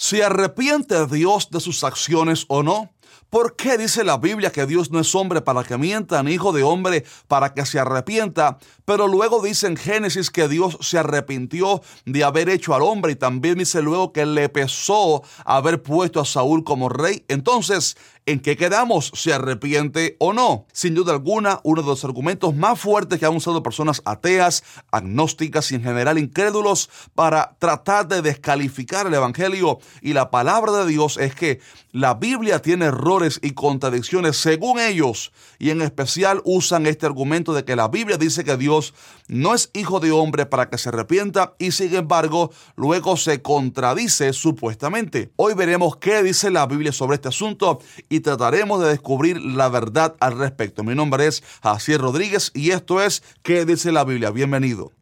¿Se arrepiente Dios de sus acciones o no? ¿Por qué dice la Biblia que Dios no es hombre para que mienta, ni hijo de hombre para que se arrepienta? Pero luego dice en Génesis que Dios se arrepintió de haber hecho al hombre y también dice luego que le pesó haber puesto a Saúl como rey. Entonces, ¿En qué quedamos? ¿Se arrepiente o no? Sin duda alguna, uno de los argumentos más fuertes que han usado personas ateas, agnósticas y en general incrédulos para tratar de descalificar el Evangelio y la palabra de Dios es que la Biblia tiene errores y contradicciones según ellos y en especial usan este argumento de que la Biblia dice que Dios no es hijo de hombre para que se arrepienta y sin embargo luego se contradice supuestamente. Hoy veremos qué dice la Biblia sobre este asunto y trataremos de descubrir la verdad al respecto. Mi nombre es Jacier Rodríguez y esto es ¿Qué dice la Biblia? Bienvenido.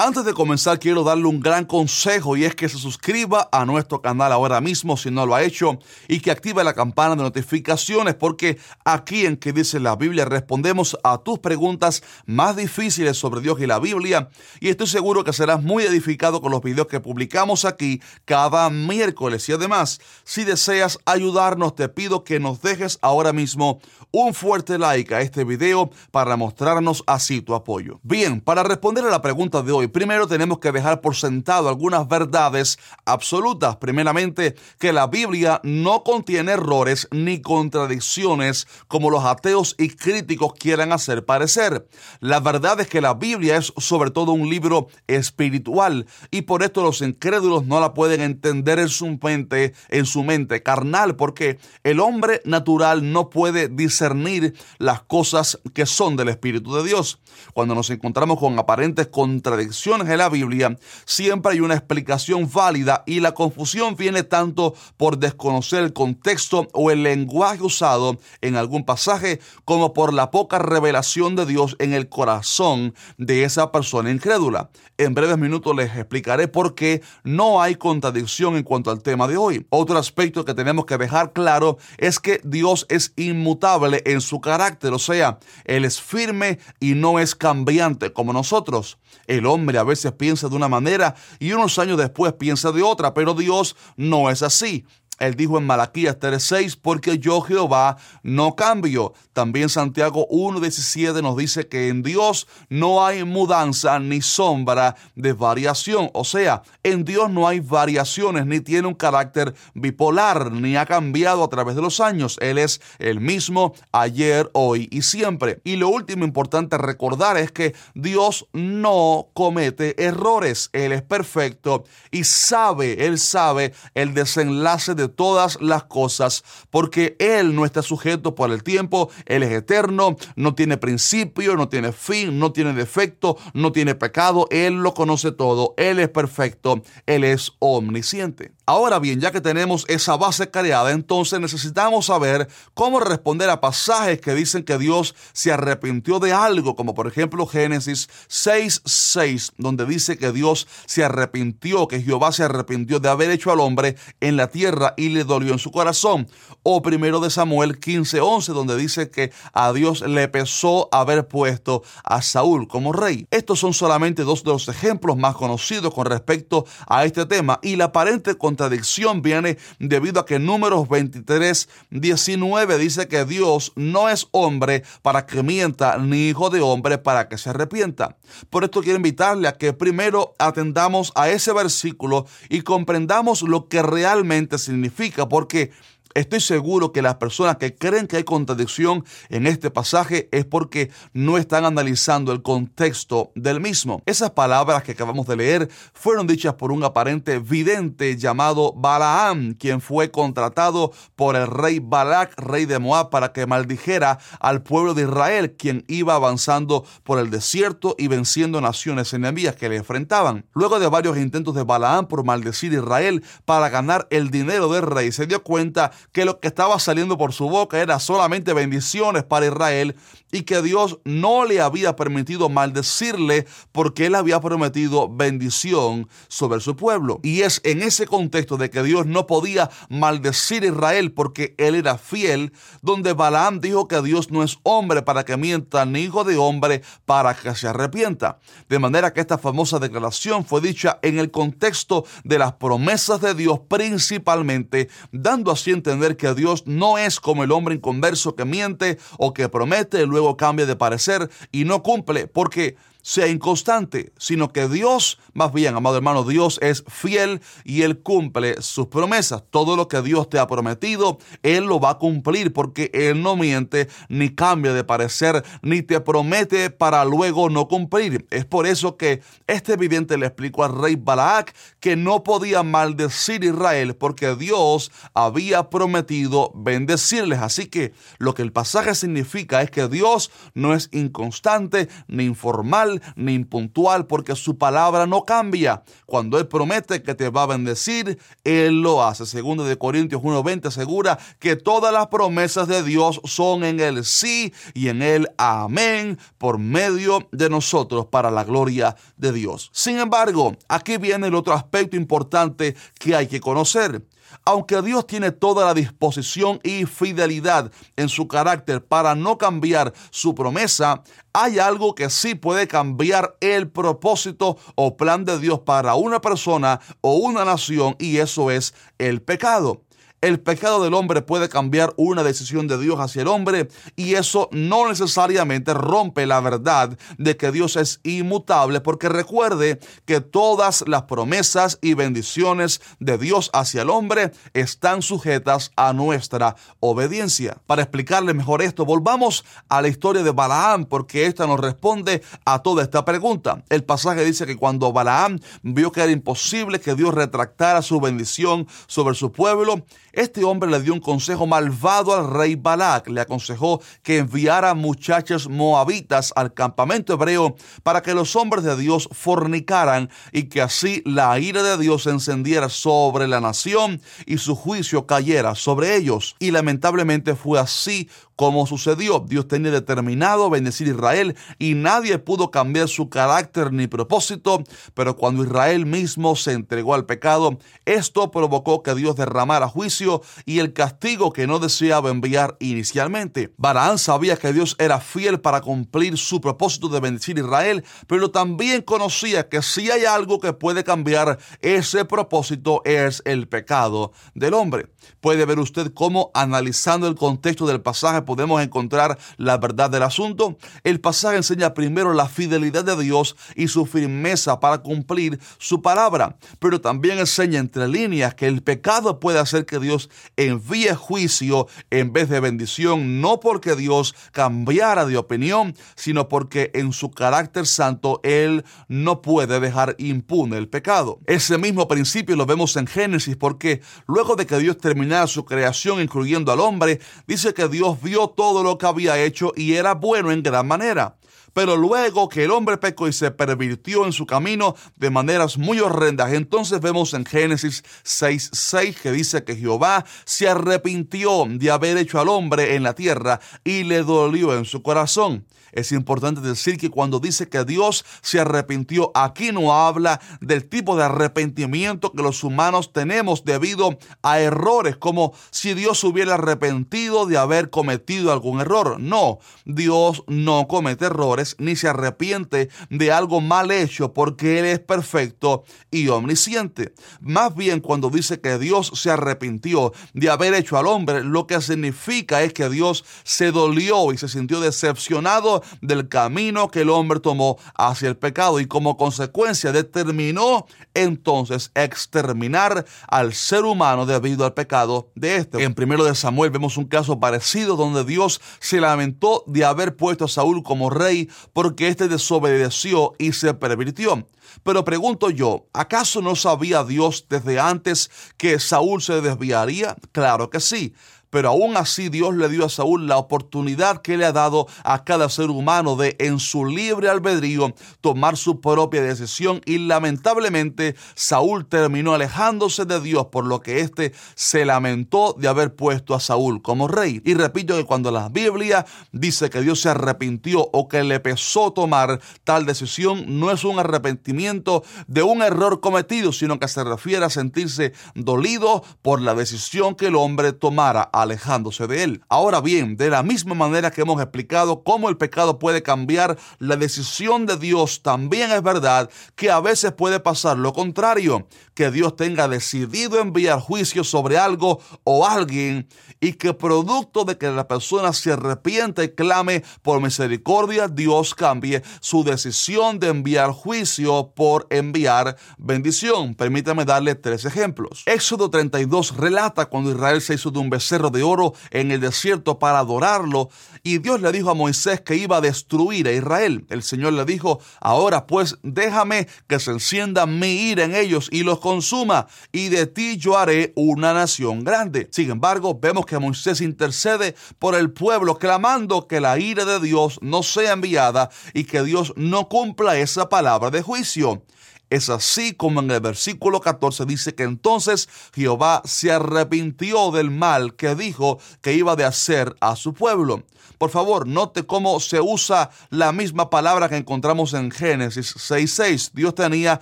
Antes de comenzar quiero darle un gran consejo y es que se suscriba a nuestro canal ahora mismo si no lo ha hecho y que active la campana de notificaciones porque aquí en que dice la Biblia respondemos a tus preguntas más difíciles sobre Dios y la Biblia y estoy seguro que serás muy edificado con los videos que publicamos aquí cada miércoles y además si deseas ayudarnos te pido que nos dejes ahora mismo un fuerte like a este video para mostrarnos así tu apoyo. Bien, para responder a la pregunta de hoy primero tenemos que dejar por sentado algunas verdades absolutas. Primeramente, que la Biblia no contiene errores ni contradicciones como los ateos y críticos quieran hacer parecer. La verdad es que la Biblia es sobre todo un libro espiritual y por esto los incrédulos no la pueden entender en su mente, en su mente carnal, porque el hombre natural no puede discernir las cosas que son del Espíritu de Dios. Cuando nos encontramos con aparentes contradicciones, en la Biblia, siempre hay una explicación válida y la confusión viene tanto por desconocer el contexto o el lenguaje usado en algún pasaje como por la poca revelación de Dios en el corazón de esa persona incrédula. En breves minutos les explicaré por qué no hay contradicción en cuanto al tema de hoy. Otro aspecto que tenemos que dejar claro es que Dios es inmutable en su carácter, o sea, Él es firme y no es cambiante como nosotros. El hombre a veces piensa de una manera y unos años después piensa de otra, pero Dios no es así. Él dijo en Malaquías 3:6, porque yo Jehová no cambio. También Santiago 1:17 nos dice que en Dios no hay mudanza ni sombra de variación. O sea, en Dios no hay variaciones, ni tiene un carácter bipolar, ni ha cambiado a través de los años. Él es el mismo ayer, hoy y siempre. Y lo último importante recordar es que Dios no comete errores. Él es perfecto y sabe, Él sabe el desenlace de todas las cosas, porque Él no está sujeto por el tiempo, Él es eterno, no tiene principio, no tiene fin, no tiene defecto, no tiene pecado, Él lo conoce todo, Él es perfecto, Él es omnisciente. Ahora bien, ya que tenemos esa base creada, entonces necesitamos saber cómo responder a pasajes que dicen que Dios se arrepintió de algo, como por ejemplo Génesis 6:6, donde dice que Dios se arrepintió, que Jehová se arrepintió de haber hecho al hombre en la tierra y le dolió en su corazón. O primero de Samuel 15:11, donde dice que a Dios le pesó haber puesto a Saúl como rey. Estos son solamente dos de los ejemplos más conocidos con respecto a este tema y la aparente contradicción viene debido a que Números 23, 19 dice que Dios no es hombre para que mienta, ni hijo de hombre para que se arrepienta. Por esto quiero invitarle a que primero atendamos a ese versículo y comprendamos lo que realmente significa, porque Estoy seguro que las personas que creen que hay contradicción en este pasaje es porque no están analizando el contexto del mismo. Esas palabras que acabamos de leer fueron dichas por un aparente vidente llamado Balaam, quien fue contratado por el rey Balak, rey de Moab, para que maldijera al pueblo de Israel, quien iba avanzando por el desierto y venciendo naciones enemigas que le enfrentaban. Luego de varios intentos de Balaam por maldecir a Israel para ganar el dinero del rey, se dio cuenta que lo que estaba saliendo por su boca era solamente bendiciones para Israel y que Dios no le había permitido maldecirle porque él había prometido bendición sobre su pueblo. Y es en ese contexto de que Dios no podía maldecir a Israel porque él era fiel, donde Balaam dijo que Dios no es hombre para que mienta, ni hijo de hombre para que se arrepienta. De manera que esta famosa declaración fue dicha en el contexto de las promesas de Dios principalmente, dando así entender que Dios no es como el hombre inconverso que miente o que promete, luego cambia de parecer y no cumple, porque sea inconstante, sino que Dios, más bien, amado hermano, Dios es fiel y Él cumple sus promesas. Todo lo que Dios te ha prometido, Él lo va a cumplir porque Él no miente ni cambia de parecer, ni te promete para luego no cumplir. Es por eso que este evidente le explicó al rey Balac que no podía maldecir Israel porque Dios había prometido bendecirles. Así que lo que el pasaje significa es que Dios no es inconstante ni informal, ni impuntual, porque su palabra no cambia. Cuando Él promete que te va a bendecir, Él lo hace. Segundo de Corintios 1.20 asegura que todas las promesas de Dios son en el sí y en el amén por medio de nosotros para la gloria de Dios. Sin embargo, aquí viene el otro aspecto importante que hay que conocer. Aunque Dios tiene toda la disposición y fidelidad en su carácter para no cambiar su promesa, hay algo que sí puede cambiar el propósito o plan de Dios para una persona o una nación y eso es el pecado. El pecado del hombre puede cambiar una decisión de Dios hacia el hombre y eso no necesariamente rompe la verdad de que Dios es inmutable porque recuerde que todas las promesas y bendiciones de Dios hacia el hombre están sujetas a nuestra obediencia. Para explicarle mejor esto, volvamos a la historia de Balaam porque esta nos responde a toda esta pregunta. El pasaje dice que cuando Balaam vio que era imposible que Dios retractara su bendición sobre su pueblo, este hombre le dio un consejo malvado al rey Balak. Le aconsejó que enviara muchachas moabitas al campamento hebreo para que los hombres de Dios fornicaran y que así la ira de Dios se encendiera sobre la nación y su juicio cayera sobre ellos. Y lamentablemente fue así como sucedió. Dios tenía determinado bendecir a Israel y nadie pudo cambiar su carácter ni propósito, pero cuando Israel mismo se entregó al pecado, esto provocó que Dios derramara juicio y el castigo que no deseaba enviar inicialmente. Baraán sabía que Dios era fiel para cumplir su propósito de bendecir a Israel, pero también conocía que si hay algo que puede cambiar ese propósito es el pecado del hombre. Puede ver usted cómo analizando el contexto del pasaje podemos encontrar la verdad del asunto? El pasaje enseña primero la fidelidad de Dios y su firmeza para cumplir su palabra, pero también enseña entre líneas que el pecado puede hacer que Dios envíe juicio en vez de bendición, no porque Dios cambiara de opinión, sino porque en su carácter santo Él no puede dejar impune el pecado. Ese mismo principio lo vemos en Génesis porque luego de que Dios terminara su creación, incluyendo al hombre, dice que Dios vio todo lo que había hecho y era bueno en gran manera. Pero luego que el hombre pecó y se pervirtió en su camino de maneras muy horrendas, entonces vemos en Génesis 6:6 que dice que Jehová se arrepintió de haber hecho al hombre en la tierra y le dolió en su corazón. Es importante decir que cuando dice que Dios se arrepintió, aquí no habla del tipo de arrepentimiento que los humanos tenemos debido a errores, como si Dios hubiera arrepentido de haber cometido algún error. No, Dios no comete errores ni se arrepiente de algo mal hecho porque Él es perfecto y omnisciente. Más bien cuando dice que Dios se arrepintió de haber hecho al hombre, lo que significa es que Dios se dolió y se sintió decepcionado del camino que el hombre tomó hacia el pecado y como consecuencia determinó entonces exterminar al ser humano debido al pecado de este. En primero de Samuel vemos un caso parecido donde Dios se lamentó de haber puesto a Saúl como rey porque éste desobedeció y se pervirtió. Pero pregunto yo, ¿acaso no sabía Dios desde antes que Saúl se desviaría? Claro que sí. Pero aún así Dios le dio a Saúl la oportunidad que le ha dado a cada ser humano de en su libre albedrío tomar su propia decisión y lamentablemente Saúl terminó alejándose de Dios por lo que éste se lamentó de haber puesto a Saúl como rey. Y repito que cuando la Biblia dice que Dios se arrepintió o que le pesó tomar tal decisión, no es un arrepentimiento de un error cometido, sino que se refiere a sentirse dolido por la decisión que el hombre tomara alejándose de él. Ahora bien, de la misma manera que hemos explicado cómo el pecado puede cambiar la decisión de Dios, también es verdad que a veces puede pasar lo contrario, que Dios tenga decidido enviar juicio sobre algo o alguien y que producto de que la persona se arrepienta y clame por misericordia, Dios cambie su decisión de enviar juicio por enviar bendición. Permítame darle tres ejemplos. Éxodo 32 relata cuando Israel se hizo de un becerro de oro en el desierto para adorarlo y Dios le dijo a Moisés que iba a destruir a Israel. El Señor le dijo, ahora pues déjame que se encienda mi ira en ellos y los consuma y de ti yo haré una nación grande. Sin embargo, vemos que Moisés intercede por el pueblo clamando que la ira de Dios no sea enviada y que Dios no cumpla esa palabra de juicio. Es así como en el versículo 14 dice que entonces Jehová se arrepintió del mal que dijo que iba de hacer a su pueblo. Por favor, note cómo se usa la misma palabra que encontramos en Génesis 6.6. Dios tenía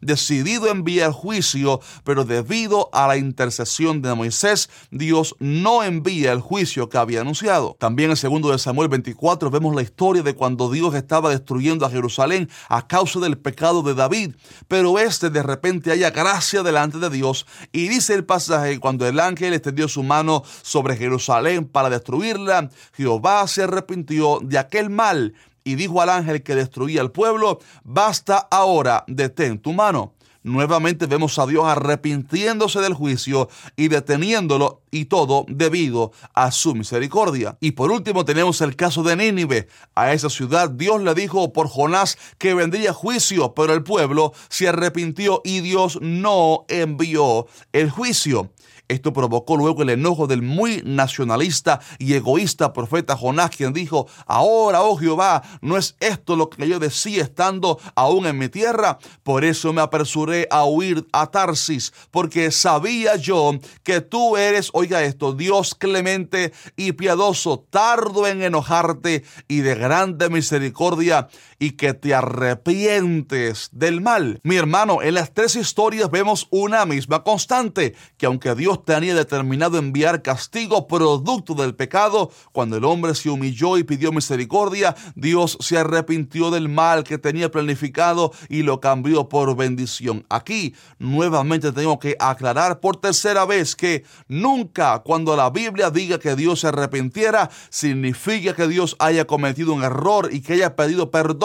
decidido enviar juicio, pero debido a la intercesión de Moisés, Dios no envía el juicio que había anunciado. También en segundo de Samuel 24 vemos la historia de cuando Dios estaba destruyendo a Jerusalén a causa del pecado de David, pero este de repente haya gracia delante de Dios y dice el pasaje cuando el ángel extendió su mano sobre Jerusalén para destruirla, Jehová se arrepintió de aquel mal y dijo al ángel que destruía el pueblo, basta ahora, detén tu mano. Nuevamente vemos a Dios arrepintiéndose del juicio y deteniéndolo y todo debido a su misericordia. Y por último tenemos el caso de Nínive. A esa ciudad Dios le dijo por Jonás que vendría juicio, pero el pueblo se arrepintió y Dios no envió el juicio. Esto provocó luego el enojo del muy nacionalista y egoísta profeta Jonás, quien dijo, ahora, oh Jehová, ¿no es esto lo que yo decía estando aún en mi tierra? Por eso me apresuré a huir a Tarsis, porque sabía yo que tú eres, oiga esto, Dios clemente y piadoso, tardo en enojarte y de grande misericordia y que te arrepientes del mal. Mi hermano, en las tres historias vemos una misma constante, que aunque Dios tenía determinado enviar castigo producto del pecado, cuando el hombre se humilló y pidió misericordia, Dios se arrepintió del mal que tenía planificado y lo cambió por bendición. Aquí nuevamente tengo que aclarar por tercera vez que nunca cuando la Biblia diga que Dios se arrepintiera, significa que Dios haya cometido un error y que haya pedido perdón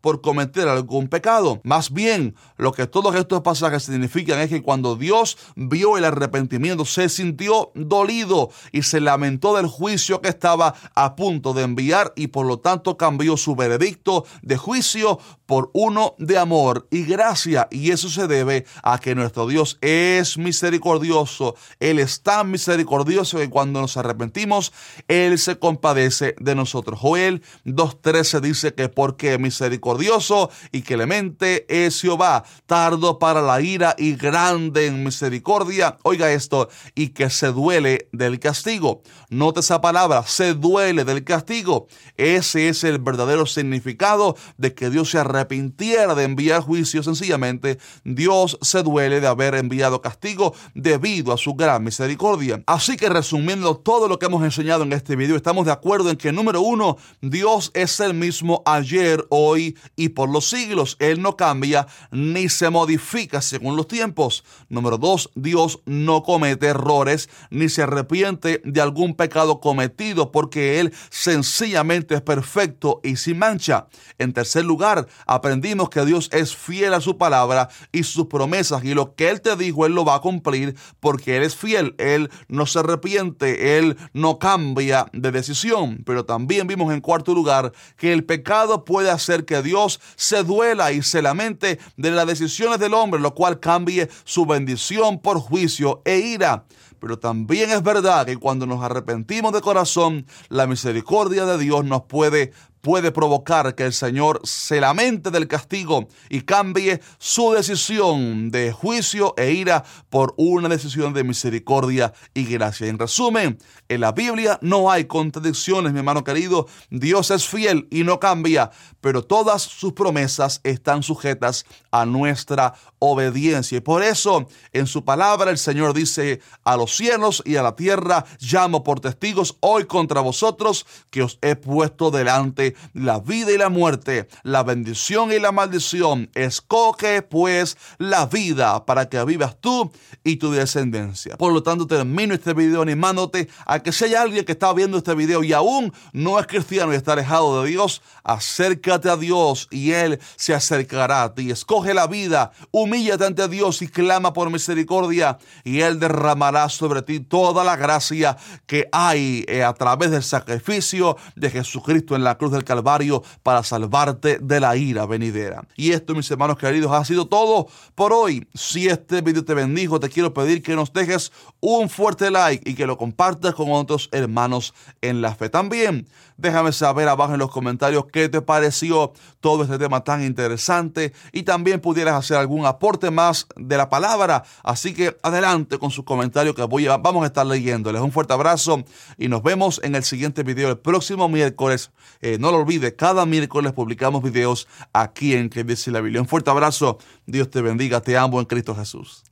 por cometer algún pecado. Más bien, lo que todos estos pasajes significan es que cuando Dios vio el arrepentimiento, se sintió dolido y se lamentó del juicio que estaba a punto de enviar y por lo tanto cambió su veredicto de juicio por uno de amor y gracia. Y eso se debe a que nuestro Dios es misericordioso. Él es tan misericordioso que cuando nos arrepentimos, Él se compadece de nosotros. Joel 2.13 dice que porque que misericordioso y clemente es Jehová, tardo para la ira y grande en misericordia. Oiga esto, y que se duele del castigo. Note esa palabra, se duele del castigo. Ese es el verdadero significado de que Dios se arrepintiera de enviar juicio. Sencillamente, Dios se duele de haber enviado castigo debido a su gran misericordia. Así que resumiendo todo lo que hemos enseñado en este video, estamos de acuerdo en que número uno, Dios es el mismo ayer hoy y por los siglos. Él no cambia ni se modifica según los tiempos. Número dos, Dios no comete errores ni se arrepiente de algún pecado cometido porque Él sencillamente es perfecto y sin mancha. En tercer lugar, aprendimos que Dios es fiel a su palabra y sus promesas y lo que Él te dijo, Él lo va a cumplir porque Él es fiel. Él no se arrepiente, Él no cambia de decisión. Pero también vimos en cuarto lugar que el pecado puede hacer que Dios se duela y se lamente de las decisiones del hombre, lo cual cambie su bendición por juicio e ira. Pero también es verdad que cuando nos arrepentimos de corazón, la misericordia de Dios nos puede puede provocar que el Señor se lamente del castigo y cambie su decisión de juicio e ira por una decisión de misericordia y gracia. En resumen, en la Biblia no hay contradicciones, mi hermano querido. Dios es fiel y no cambia, pero todas sus promesas están sujetas a nuestra obediencia. Y por eso en su palabra el Señor dice a los cielos y a la tierra, llamo por testigos hoy contra vosotros que os he puesto delante la vida y la muerte, la bendición y la maldición. Escoge pues la vida para que vivas tú y tu descendencia. Por lo tanto, termino este video animándote a que si hay alguien que está viendo este video y aún no es cristiano y está alejado de Dios, acércate a Dios y Él se acercará a ti. Escoge la vida, humíllate ante Dios y clama por misericordia y Él derramará sobre ti toda la gracia que hay eh, a través del sacrificio de Jesucristo en la cruz Calvario para salvarte de la ira venidera. Y esto, mis hermanos queridos, ha sido todo por hoy. Si este video te bendijo, te quiero pedir que nos dejes un fuerte like y que lo compartas con otros hermanos en la fe. También déjame saber abajo en los comentarios qué te pareció todo este tema tan interesante y también pudieras hacer algún aporte más de la palabra. Así que adelante con sus comentarios que voy a, vamos a estar leyéndoles. Un fuerte abrazo y nos vemos en el siguiente video el próximo miércoles. Eh, no lo olvides, cada miércoles publicamos videos aquí en Que dice la Biblia. Un fuerte abrazo, Dios te bendiga, te amo en Cristo Jesús.